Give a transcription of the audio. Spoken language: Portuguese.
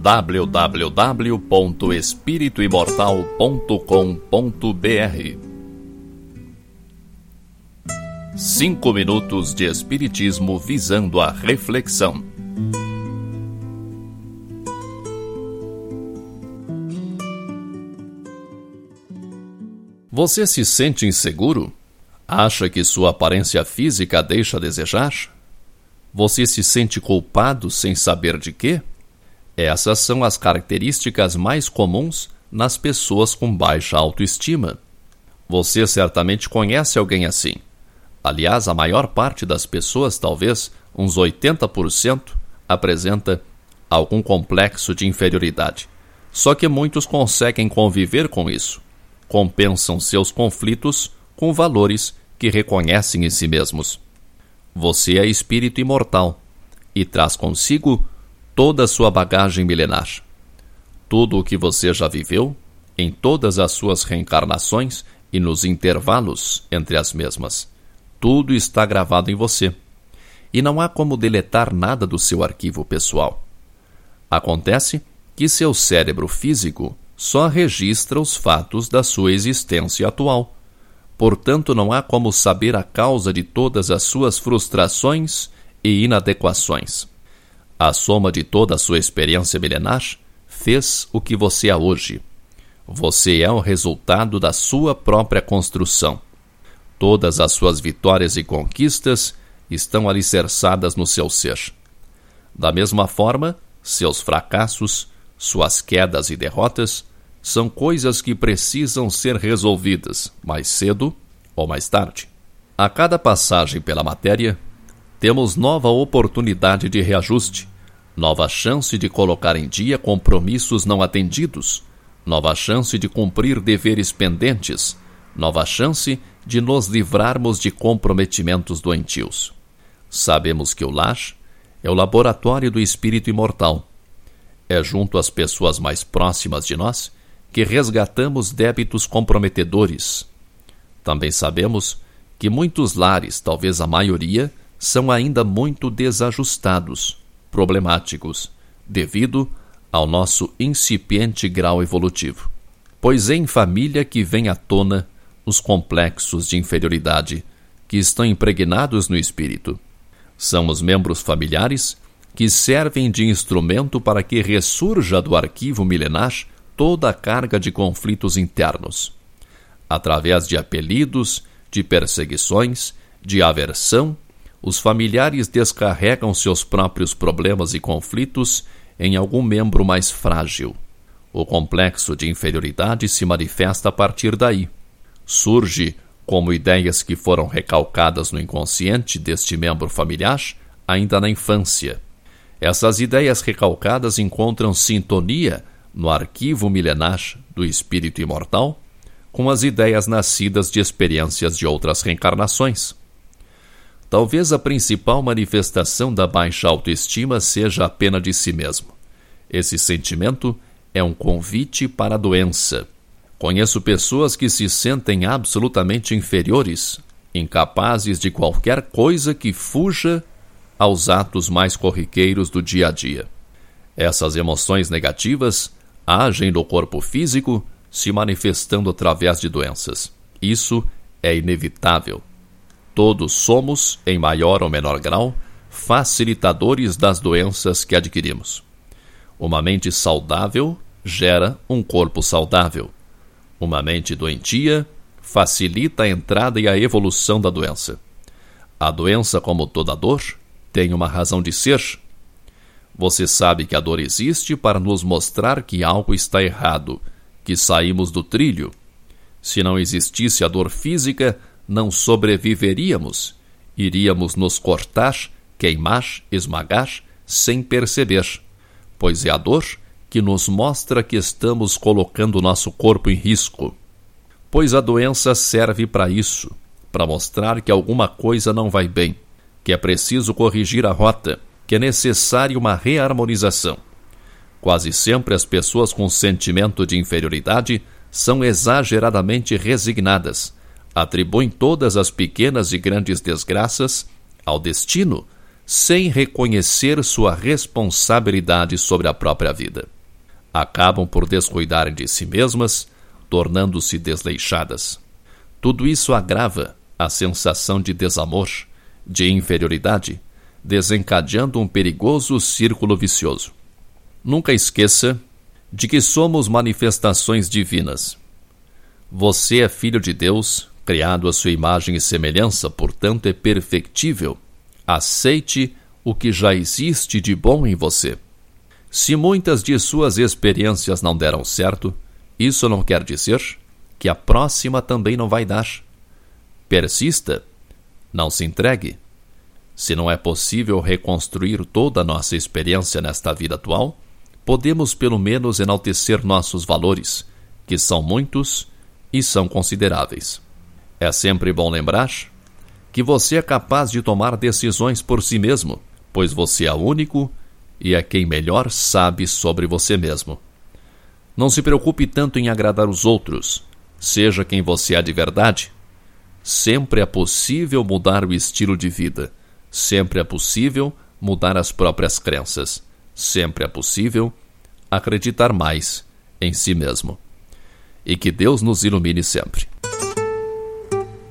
www.espirituimortal.com.br Cinco minutos de Espiritismo visando a reflexão. Você se sente inseguro? Acha que sua aparência física deixa a desejar? Você se sente culpado sem saber de quê? Essas são as características mais comuns nas pessoas com baixa autoestima. Você certamente conhece alguém assim. Aliás, a maior parte das pessoas, talvez uns 80%, apresenta algum complexo de inferioridade. Só que muitos conseguem conviver com isso. Compensam seus conflitos com valores que reconhecem em si mesmos. Você é espírito imortal e traz consigo toda a sua bagagem milenar. Tudo o que você já viveu, em todas as suas reencarnações e nos intervalos entre as mesmas. Tudo está gravado em você. E não há como deletar nada do seu arquivo pessoal. Acontece que seu cérebro físico só registra os fatos da sua existência atual. Portanto, não há como saber a causa de todas as suas frustrações e inadequações. A soma de toda a sua experiência milenar fez o que você é hoje. Você é o resultado da sua própria construção. Todas as suas vitórias e conquistas estão alicerçadas no seu ser. Da mesma forma, seus fracassos, suas quedas e derrotas são coisas que precisam ser resolvidas mais cedo ou mais tarde. A cada passagem pela matéria, temos nova oportunidade de reajuste, nova chance de colocar em dia compromissos não atendidos, nova chance de cumprir deveres pendentes, nova chance de nos livrarmos de comprometimentos doentios. Sabemos que o lar é o laboratório do espírito imortal. É junto às pessoas mais próximas de nós que resgatamos débitos comprometedores. Também sabemos que muitos lares, talvez a maioria, são ainda muito desajustados, problemáticos, devido ao nosso incipiente grau evolutivo. Pois é em família que vem à tona os complexos de inferioridade que estão impregnados no espírito. São os membros familiares que servem de instrumento para que ressurja do arquivo milenar toda a carga de conflitos internos. Através de apelidos, de perseguições, de aversão os familiares descarregam seus próprios problemas e conflitos em algum membro mais frágil. O complexo de inferioridade se manifesta a partir daí. Surge como ideias que foram recalcadas no inconsciente deste membro familiar ainda na infância. Essas ideias recalcadas encontram sintonia no arquivo milenar do espírito imortal com as ideias nascidas de experiências de outras reencarnações. Talvez a principal manifestação da baixa autoestima seja a pena de si mesmo. Esse sentimento é um convite para a doença. Conheço pessoas que se sentem absolutamente inferiores, incapazes de qualquer coisa que fuja aos atos mais corriqueiros do dia a dia. Essas emoções negativas agem no corpo físico, se manifestando através de doenças. Isso é inevitável. Todos somos, em maior ou menor grau, facilitadores das doenças que adquirimos. Uma mente saudável gera um corpo saudável. Uma mente doentia facilita a entrada e a evolução da doença. A doença, como toda dor, tem uma razão de ser. Você sabe que a dor existe para nos mostrar que algo está errado, que saímos do trilho. Se não existisse a dor física, não sobreviveríamos. Iríamos nos cortar, queimar, esmagar, sem perceber, pois é a dor que nos mostra que estamos colocando nosso corpo em risco. Pois a doença serve para isso, para mostrar que alguma coisa não vai bem, que é preciso corrigir a rota, que é necessária uma reharmonização. Quase sempre as pessoas com sentimento de inferioridade são exageradamente resignadas atribuem todas as pequenas e grandes desgraças ao destino, sem reconhecer sua responsabilidade sobre a própria vida. Acabam por descuidarem de si mesmas, tornando-se desleixadas. Tudo isso agrava a sensação de desamor, de inferioridade, desencadeando um perigoso círculo vicioso. Nunca esqueça de que somos manifestações divinas. Você é filho de Deus, criado à sua imagem e semelhança, portanto é perfectível. Aceite o que já existe de bom em você. Se muitas de suas experiências não deram certo, isso não quer dizer que a próxima também não vai dar. Persista, não se entregue. Se não é possível reconstruir toda a nossa experiência nesta vida atual, podemos pelo menos enaltecer nossos valores, que são muitos e são consideráveis. É sempre bom lembrar que você é capaz de tomar decisões por si mesmo, pois você é único e é quem melhor sabe sobre você mesmo. Não se preocupe tanto em agradar os outros, seja quem você é de verdade. Sempre é possível mudar o estilo de vida, sempre é possível mudar as próprias crenças, sempre é possível acreditar mais em si mesmo. E que Deus nos ilumine sempre